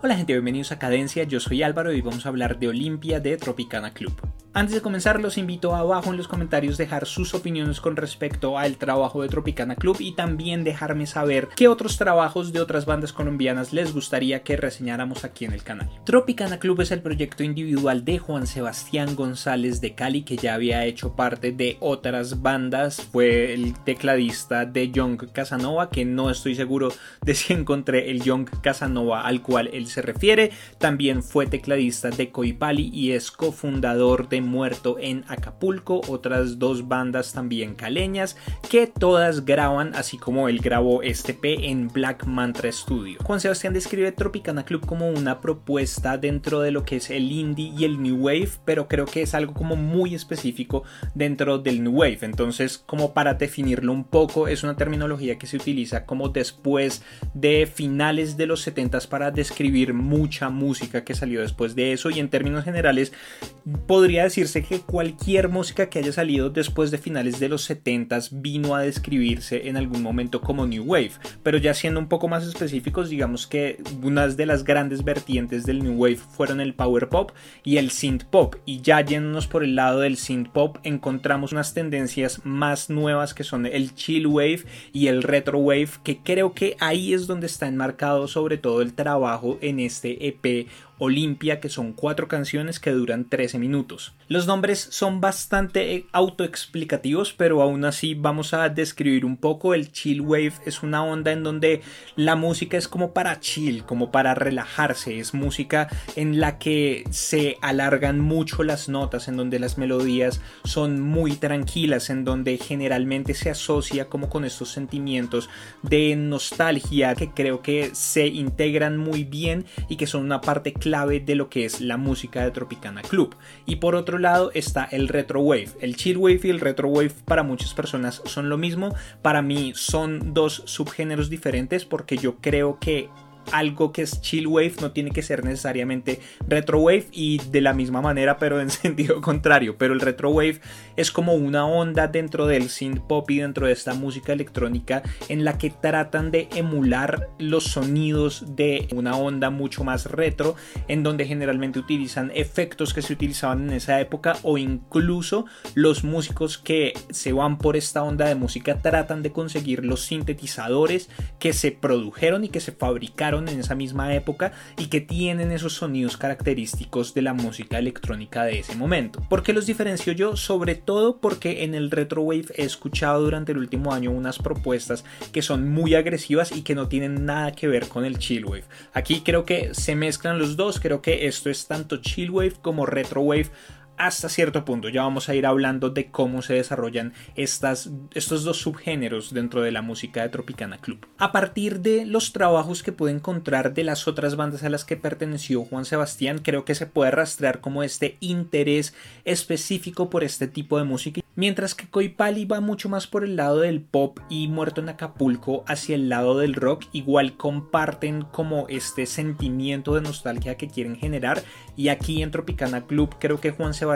Hola gente, bienvenidos a Cadencia, yo soy Álvaro y vamos a hablar de Olimpia de Tropicana Club. Antes de comenzar, los invito a abajo en los comentarios dejar sus opiniones con respecto al trabajo de Tropicana Club y también dejarme saber qué otros trabajos de otras bandas colombianas les gustaría que reseñáramos aquí en el canal. Tropicana Club es el proyecto individual de Juan Sebastián González de Cali que ya había hecho parte de otras bandas. Fue el tecladista de Young Casanova, que no estoy seguro de si encontré el Young Casanova al cual él se refiere. También fue tecladista de Coipali y es cofundador de Muerto en Acapulco, otras dos bandas también caleñas que todas graban, así como él grabó este P en Black Mantra Studio. Juan Sebastián describe Tropicana Club como una propuesta dentro de lo que es el indie y el new wave, pero creo que es algo como muy específico dentro del new wave. Entonces, como para definirlo un poco, es una terminología que se utiliza como después de finales de los 70s para describir mucha música que salió después de eso y en términos generales podría decirse que cualquier música que haya salido después de finales de los 70s vino a describirse en algún momento como New Wave, pero ya siendo un poco más específicos, digamos que unas de las grandes vertientes del New Wave fueron el Power Pop y el Synth Pop, y ya yéndonos por el lado del Synth Pop encontramos unas tendencias más nuevas que son el Chill Wave y el Retro Wave, que creo que ahí es donde está enmarcado sobre todo el trabajo en este EP Olimpia, que son cuatro canciones que duran 13 minutos. Los nombres son bastante eh, autoexplicativos, pero aún así vamos a describir un poco. El chill wave es una onda en donde la música es como para chill, como para relajarse. Es música en la que se alargan mucho las notas, en donde las melodías son muy tranquilas, en donde generalmente se asocia como con estos sentimientos de nostalgia que creo que se integran muy bien y que son una parte clave de lo que es la música de Tropicana Club. Y por otro lado está el retro wave. El chill wave y el retro wave para muchas personas son lo mismo. Para mí son dos subgéneros diferentes porque yo creo que algo que es chill wave no tiene que ser necesariamente retro wave y de la misma manera pero en sentido contrario. Pero el retro wave es como una onda dentro del synth pop y dentro de esta música electrónica en la que tratan de emular los sonidos de una onda mucho más retro en donde generalmente utilizan efectos que se utilizaban en esa época o incluso los músicos que se van por esta onda de música tratan de conseguir los sintetizadores que se produjeron y que se fabricaron en esa misma época y que tienen esos sonidos característicos de la música electrónica de ese momento. ¿Por qué los diferencio yo? Sobre todo porque en el retro wave he escuchado durante el último año unas propuestas que son muy agresivas y que no tienen nada que ver con el chill wave. Aquí creo que se mezclan los dos, creo que esto es tanto chill wave como retro wave hasta cierto punto. Ya vamos a ir hablando de cómo se desarrollan estas, estos dos subgéneros dentro de la música de Tropicana Club. A partir de los trabajos que pude encontrar de las otras bandas a las que perteneció Juan Sebastián, creo que se puede rastrear como este interés específico por este tipo de música Mientras que Coipali va mucho más por el lado del pop y Muerto en Acapulco hacia el lado del rock, igual comparten como este sentimiento de nostalgia que quieren generar. Y aquí en Tropicana Club creo que Juan Sebastián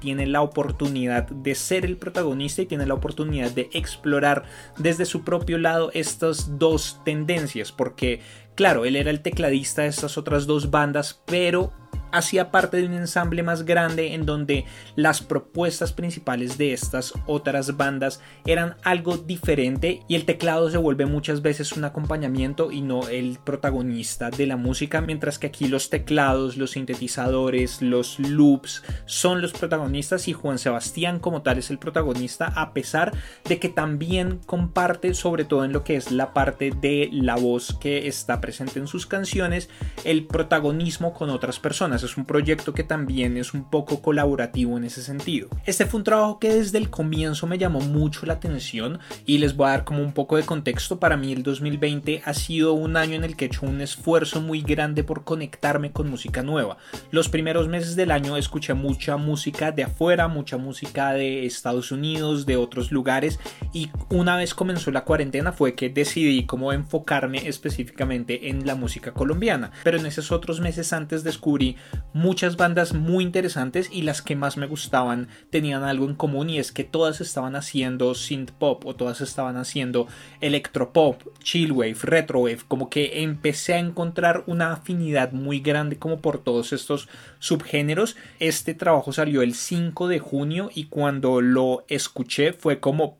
tiene la oportunidad de ser el protagonista y tiene la oportunidad de explorar desde su propio lado estas dos tendencias, porque claro, él era el tecladista de estas otras dos bandas, pero hacía parte de un ensamble más grande en donde las propuestas principales de estas otras bandas eran algo diferente y el teclado se vuelve muchas veces un acompañamiento y no el protagonista de la música, mientras que aquí los teclados, los sintetizadores, los loops son los protagonistas y Juan Sebastián como tal es el protagonista a pesar de que también comparte sobre todo en lo que es la parte de la voz que está presente en sus canciones el protagonismo con otras personas es un proyecto que también es un poco colaborativo en ese sentido. Este fue un trabajo que desde el comienzo me llamó mucho la atención y les voy a dar como un poco de contexto. Para mí el 2020 ha sido un año en el que he hecho un esfuerzo muy grande por conectarme con música nueva. Los primeros meses del año escuché mucha música de afuera, mucha música de Estados Unidos, de otros lugares y una vez comenzó la cuarentena fue que decidí cómo enfocarme específicamente en la música colombiana. Pero en esos otros meses antes descubrí muchas bandas muy interesantes y las que más me gustaban tenían algo en común y es que todas estaban haciendo synth pop o todas estaban haciendo electropop, chillwave, retrowave, como que empecé a encontrar una afinidad muy grande como por todos estos subgéneros. Este trabajo salió el 5 de junio y cuando lo escuché fue como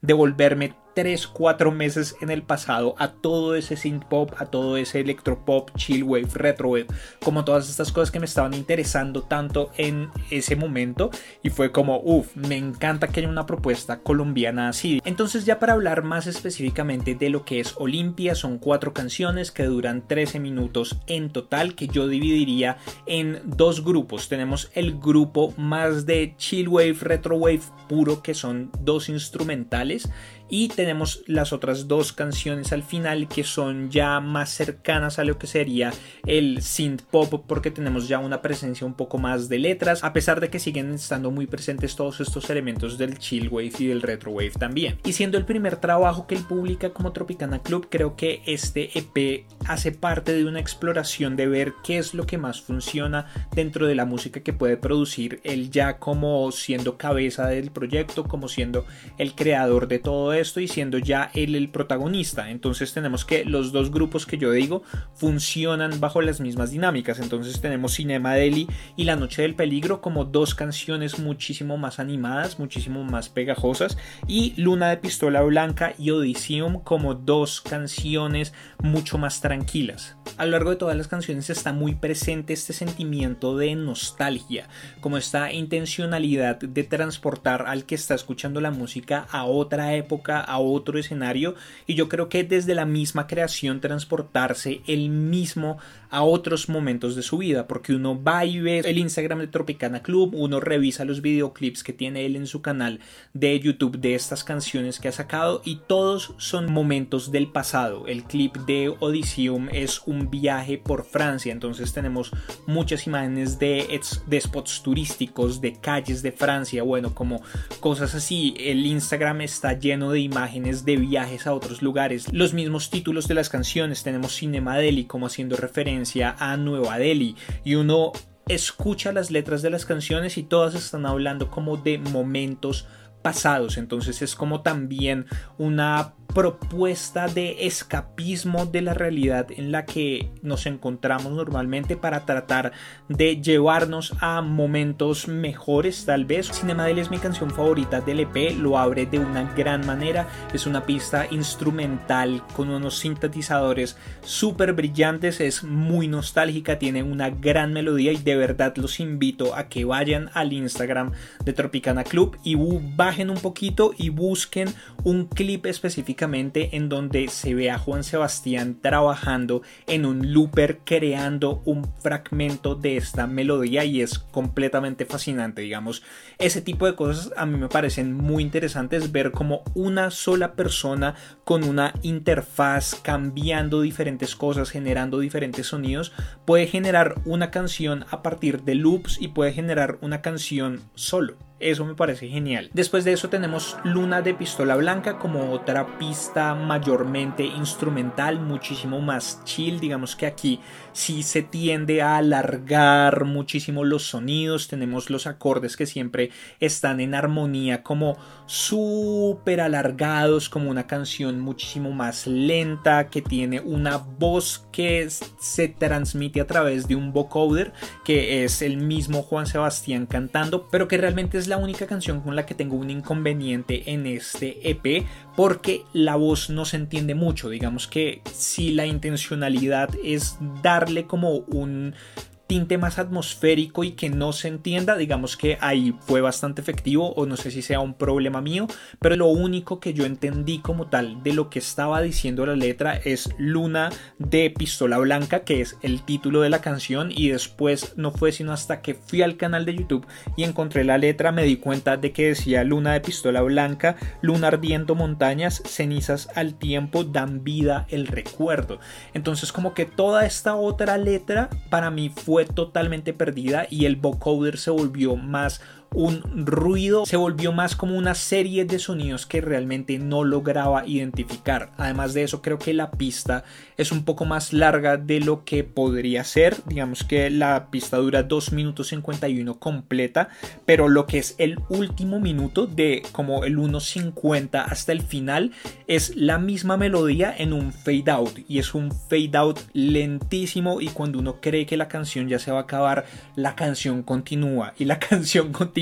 devolverme 3, 4 meses en el pasado a todo ese synth pop, a todo ese electropop, chillwave, retrowave, como todas estas cosas que me estaban interesando tanto en ese momento y fue como, uff, me encanta que haya una propuesta colombiana así. Entonces ya para hablar más específicamente de lo que es Olimpia, son cuatro canciones que duran 13 minutos en total que yo dividiría en dos grupos. Tenemos el grupo más de chillwave, retrowave puro que son dos instrumentales y tenemos las otras dos canciones al final que son ya más cercanas a lo que sería el synth pop porque tenemos ya una presencia un poco más de letras a pesar de que siguen estando muy presentes todos estos elementos del chill wave y del retro wave también. Y siendo el primer trabajo que él publica como Tropicana Club creo que este EP hace parte de una exploración de ver qué es lo que más funciona dentro de la música que puede producir él ya como siendo cabeza del proyecto como siendo el creador de todo siendo ya él el protagonista. Entonces tenemos que los dos grupos que yo digo funcionan bajo las mismas dinámicas. Entonces tenemos Cinema Deli y La Noche del Peligro como dos canciones muchísimo más animadas, muchísimo más pegajosas. Y Luna de Pistola Blanca y Odysseum como dos canciones mucho más tranquilas. A lo largo de todas las canciones está muy presente este sentimiento de nostalgia, como esta intencionalidad de transportar al que está escuchando la música a otra época a otro escenario y yo creo que desde la misma creación transportarse el mismo a otros momentos de su vida porque uno va y ve el Instagram de Tropicana Club, uno revisa los videoclips que tiene él en su canal de YouTube de estas canciones que ha sacado y todos son momentos del pasado. El clip de Odysseum es un viaje por Francia, entonces tenemos muchas imágenes de, spots turísticos, de calles de Francia, bueno, como cosas así. El Instagram está lleno de imágenes de viajes a otros lugares. Los mismos títulos de las canciones tenemos Cinema Delhi como haciendo referencia a Nueva Delhi y uno escucha las letras de las canciones y todas están hablando como de momentos pasados. Entonces es como también una propuesta de escapismo de la realidad en la que nos encontramos normalmente para tratar de llevarnos a momentos mejores tal vez. Cinemadel es mi canción favorita del EP, lo abre de una gran manera, es una pista instrumental con unos sintetizadores súper brillantes, es muy nostálgica, tiene una gran melodía y de verdad los invito a que vayan al Instagram de Tropicana Club y bajen un poquito y busquen un clip en donde se ve a Juan Sebastián trabajando en un looper creando un fragmento de esta melodía y es completamente fascinante, digamos. Ese tipo de cosas a mí me parecen muy interesantes ver como una sola persona con una interfaz cambiando diferentes cosas, generando diferentes sonidos, puede generar una canción a partir de loops y puede generar una canción solo. Eso me parece genial. Después de eso tenemos Luna de Pistola Blanca como otra pista mayormente instrumental, muchísimo más chill. Digamos que aquí sí se tiende a alargar muchísimo los sonidos. Tenemos los acordes que siempre están en armonía como súper alargados, como una canción muchísimo más lenta, que tiene una voz que se transmite a través de un vocoder, que es el mismo Juan Sebastián cantando, pero que realmente la única canción con la que tengo un inconveniente en este EP porque la voz no se entiende mucho. Digamos que si la intencionalidad es darle como un tinte más atmosférico y que no se entienda, digamos que ahí fue bastante efectivo o no sé si sea un problema mío, pero lo único que yo entendí como tal de lo que estaba diciendo la letra es Luna de Pistola Blanca, que es el título de la canción y después no fue sino hasta que fui al canal de YouTube y encontré la letra me di cuenta de que decía Luna de Pistola Blanca, Luna ardiendo montañas, cenizas al tiempo dan vida el recuerdo. Entonces como que toda esta otra letra para mí fue totalmente perdida y el vocoder se volvió más un ruido, se volvió más como una serie de sonidos que realmente no lograba identificar. Además de eso, creo que la pista es un poco más larga de lo que podría ser. Digamos que la pista dura 2 minutos 51 completa, pero lo que es el último minuto de como el 1.50 hasta el final es la misma melodía en un fade out y es un fade out lentísimo y cuando uno cree que la canción ya se va a acabar, la canción continúa y la canción continúa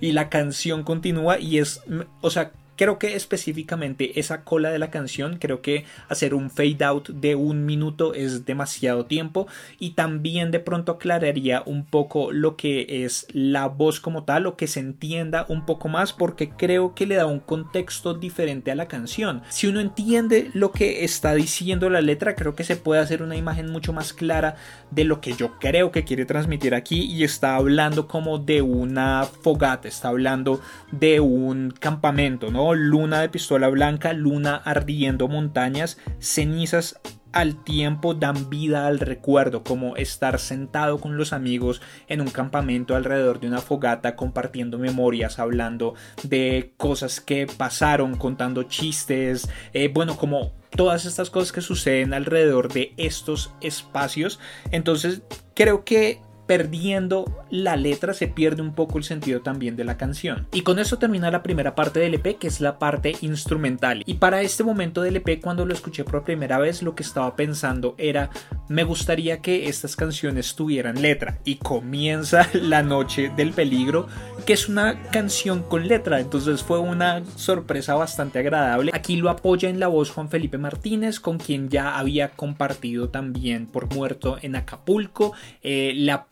y la canción continúa y es, o sea, Creo que específicamente esa cola de la canción, creo que hacer un fade out de un minuto es demasiado tiempo y también de pronto aclararía un poco lo que es la voz como tal o que se entienda un poco más porque creo que le da un contexto diferente a la canción. Si uno entiende lo que está diciendo la letra, creo que se puede hacer una imagen mucho más clara de lo que yo creo que quiere transmitir aquí y está hablando como de una fogata, está hablando de un campamento, ¿no? Luna de pistola blanca, luna ardiendo montañas, cenizas al tiempo dan vida al recuerdo, como estar sentado con los amigos en un campamento alrededor de una fogata compartiendo memorias, hablando de cosas que pasaron, contando chistes, eh, bueno, como todas estas cosas que suceden alrededor de estos espacios. Entonces creo que perdiendo la letra se pierde un poco el sentido también de la canción. Y con eso termina la primera parte del EP que es la parte instrumental. Y para este momento del EP cuando lo escuché por primera vez lo que estaba pensando era me gustaría que estas canciones tuvieran letra. Y comienza La Noche del Peligro que es una canción con letra. Entonces fue una sorpresa bastante agradable. Aquí lo apoya en la voz Juan Felipe Martínez con quien ya había compartido también por muerto en Acapulco. Eh, la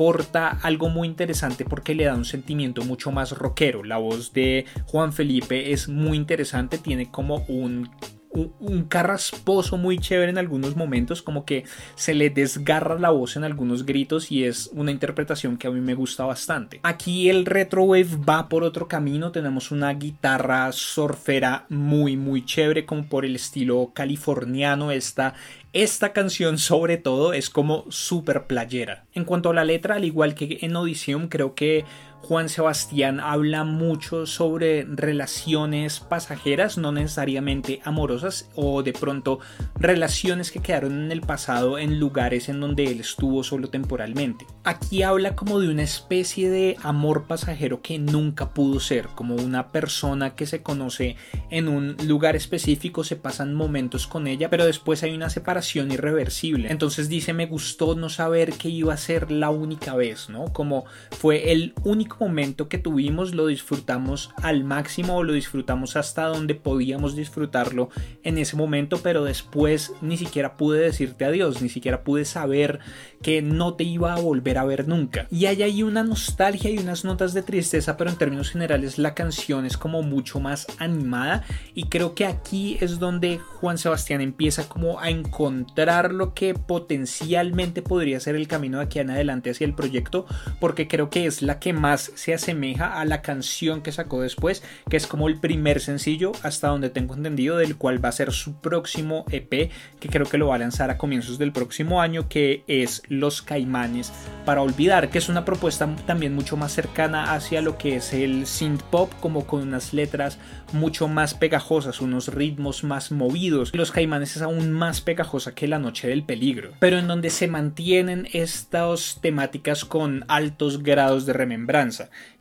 algo muy interesante porque le da un sentimiento mucho más rockero. La voz de Juan Felipe es muy interesante, tiene como un un, carrasposo muy chévere en algunos momentos, como que se le desgarra la voz en algunos gritos y es una interpretación que a mí me gusta bastante. Aquí el retro wave va por otro camino, tenemos una guitarra surfera muy muy chévere como por el estilo californiano, esta esta canción sobre todo es como super playera. En cuanto a la letra, al igual que en Audición, creo que Juan Sebastián habla mucho sobre relaciones pasajeras, no necesariamente amorosas, o de pronto relaciones que quedaron en el pasado en lugares en donde él estuvo solo temporalmente. Aquí habla como de una especie de amor pasajero que nunca pudo ser, como una persona que se conoce en un lugar específico, se pasan momentos con ella, pero después hay una separación irreversible. Entonces dice, me gustó no saber que iba a ser la única vez, ¿no? Como fue el único momento que tuvimos lo disfrutamos al máximo o lo disfrutamos hasta donde podíamos disfrutarlo en ese momento, pero después ni siquiera pude decirte adiós, ni siquiera pude saber que no te iba a volver a ver nunca. Y hay ahí una nostalgia y unas notas de tristeza, pero en términos generales la canción es como mucho más animada y creo que aquí es donde Juan Sebastián empieza como a encontrar lo que potencialmente podría ser el camino de aquí en adelante hacia el proyecto, porque creo que es la que más se asemeja a la canción que sacó después, que es como el primer sencillo hasta donde tengo entendido, del cual va a ser su próximo EP, que creo que lo va a lanzar a comienzos del próximo año, que es Los Caimanes. Para Olvidar, que es una propuesta también mucho más cercana hacia lo que es el synth pop, como con unas letras mucho más pegajosas, unos ritmos más movidos. Los Caimanes es aún más pegajosa que La Noche del Peligro, pero en donde se mantienen estas temáticas con altos grados de remembranza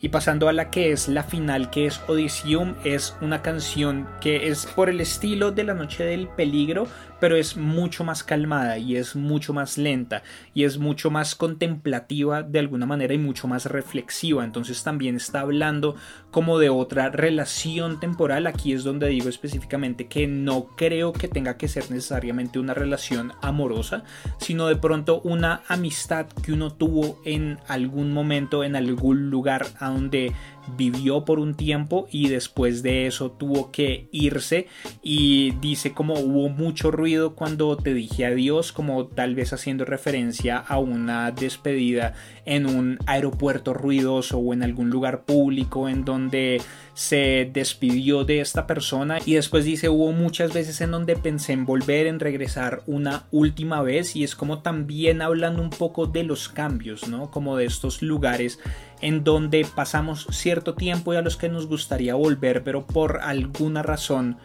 y pasando a la que es la final, que es Odysseum, es una canción que es por el estilo de La Noche del Peligro, pero es mucho más calmada y es mucho más lenta y es mucho más contemplativa de alguna manera y mucho más reflexiva. Entonces también está hablando como de otra relación temporal. Aquí es donde digo específicamente que no creo que tenga que ser necesariamente una relación amorosa, sino de pronto una amistad que uno tuvo en algún momento, en algún lugar a donde vivió por un tiempo y después de eso tuvo que irse. Y dice como hubo mucho ruido cuando te dije adiós como tal vez haciendo referencia a una despedida en un aeropuerto ruidoso o en algún lugar público en donde se despidió de esta persona. Y después dice hubo muchas veces en donde pensé en volver en regresar una última vez. Y es como también hablando un poco de los cambios no como de estos lugares en donde pasamos cierto tiempo y a los que nos gustaría volver, pero por alguna razón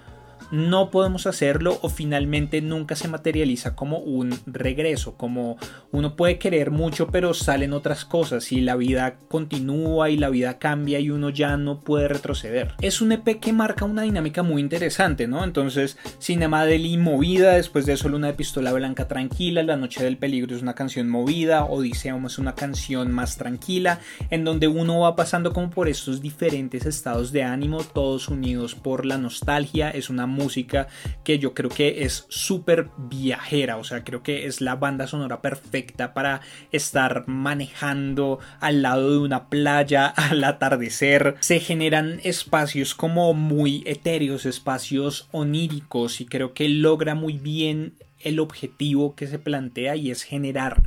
no podemos hacerlo o finalmente nunca se materializa como un regreso, como uno puede querer mucho pero salen otras cosas y la vida continúa y la vida cambia y uno ya no puede retroceder. Es un EP que marca una dinámica muy interesante, ¿no? Entonces, Cinema Deli movida, después de eso Luna de Pistola Blanca tranquila, La Noche del Peligro es una canción movida, Odisea es una canción más tranquila, en donde uno va pasando como por estos diferentes estados de ánimo, todos unidos por la nostalgia, es una música que yo creo que es súper viajera, o sea, creo que es la banda sonora perfecta para estar manejando al lado de una playa al atardecer. Se generan espacios como muy etéreos, espacios oníricos y creo que logra muy bien el objetivo que se plantea y es generar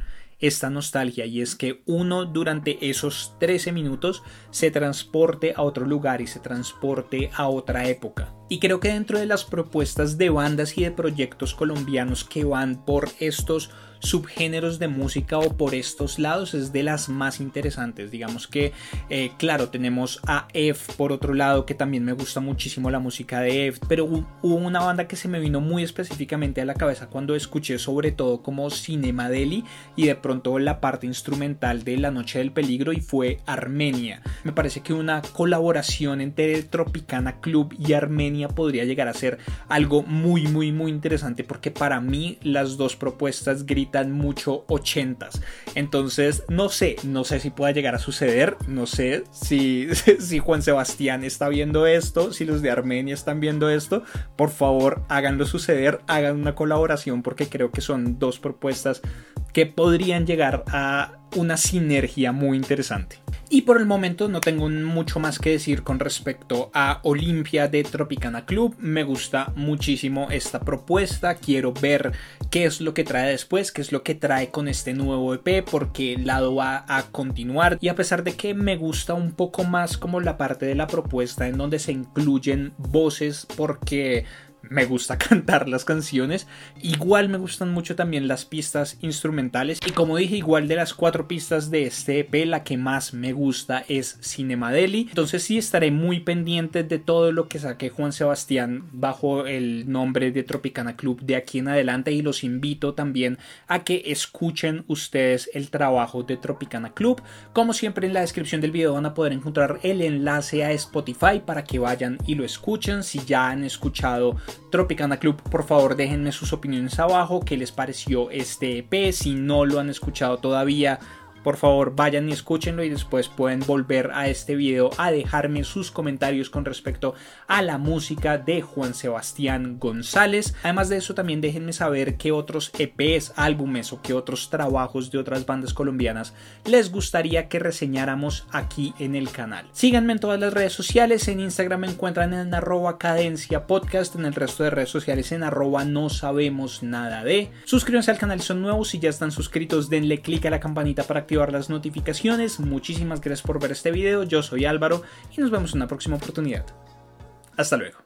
esta nostalgia y es que uno durante esos 13 minutos se transporte a otro lugar y se transporte a otra época. Y creo que dentro de las propuestas de bandas y de proyectos colombianos que van por estos subgéneros de música o por estos lados es de las más interesantes. Digamos que, eh, claro, tenemos a F por otro lado, que también me gusta muchísimo la música de F, pero hubo una banda que se me vino muy específicamente a la cabeza cuando escuché sobre todo como Cinema Deli y de pronto la parte instrumental de La Noche del Peligro y fue Armenia. Me parece que una colaboración entre Tropicana Club y Armenia podría llegar a ser algo muy, muy, muy interesante porque para mí las dos propuestas gritan mucho ochentas. Entonces, no sé, no sé si pueda llegar a suceder, no sé si, si Juan Sebastián está viendo esto, si los de Armenia están viendo esto, por favor háganlo suceder, hagan una colaboración porque creo que son dos propuestas que podrían llegar a una sinergia muy interesante. Y por el momento no tengo mucho más que decir con respecto a Olimpia de Tropicana Club. Me gusta muchísimo esta propuesta. Quiero ver qué es lo que trae después, qué es lo que trae con este nuevo EP, porque el lado va a continuar. Y a pesar de que me gusta un poco más como la parte de la propuesta en donde se incluyen voces, porque me gusta cantar las canciones. Igual me gustan mucho también las pistas instrumentales. Y como dije, igual de las cuatro pistas de este EP, la que más me gusta es Cinema Deli. Entonces sí estaré muy pendiente de todo lo que saque Juan Sebastián bajo el nombre de Tropicana Club de aquí en adelante. Y los invito también a que escuchen ustedes el trabajo de Tropicana Club. Como siempre en la descripción del video van a poder encontrar el enlace a Spotify para que vayan y lo escuchen. Si ya han escuchado Tropicana Club, por favor déjenme sus opiniones abajo, qué les pareció este EP, si no lo han escuchado todavía, por favor vayan y escúchenlo y después pueden volver a este video a dejarme sus comentarios con respecto a la música de Juan Sebastián González. Además de eso también déjenme saber qué otros EPs, álbumes o qué otros trabajos de otras bandas colombianas les gustaría que reseñáramos aquí en el canal. Síganme en todas las redes sociales, en Instagram me encuentran en arroba cadencia podcast, en el resto de redes sociales en arroba no sabemos nada de. Suscríbanse al canal si son nuevos, si ya están suscritos denle click a la campanita para activar las notificaciones. Muchísimas gracias por ver este video. Yo soy Álvaro y nos vemos en una próxima oportunidad. Hasta luego.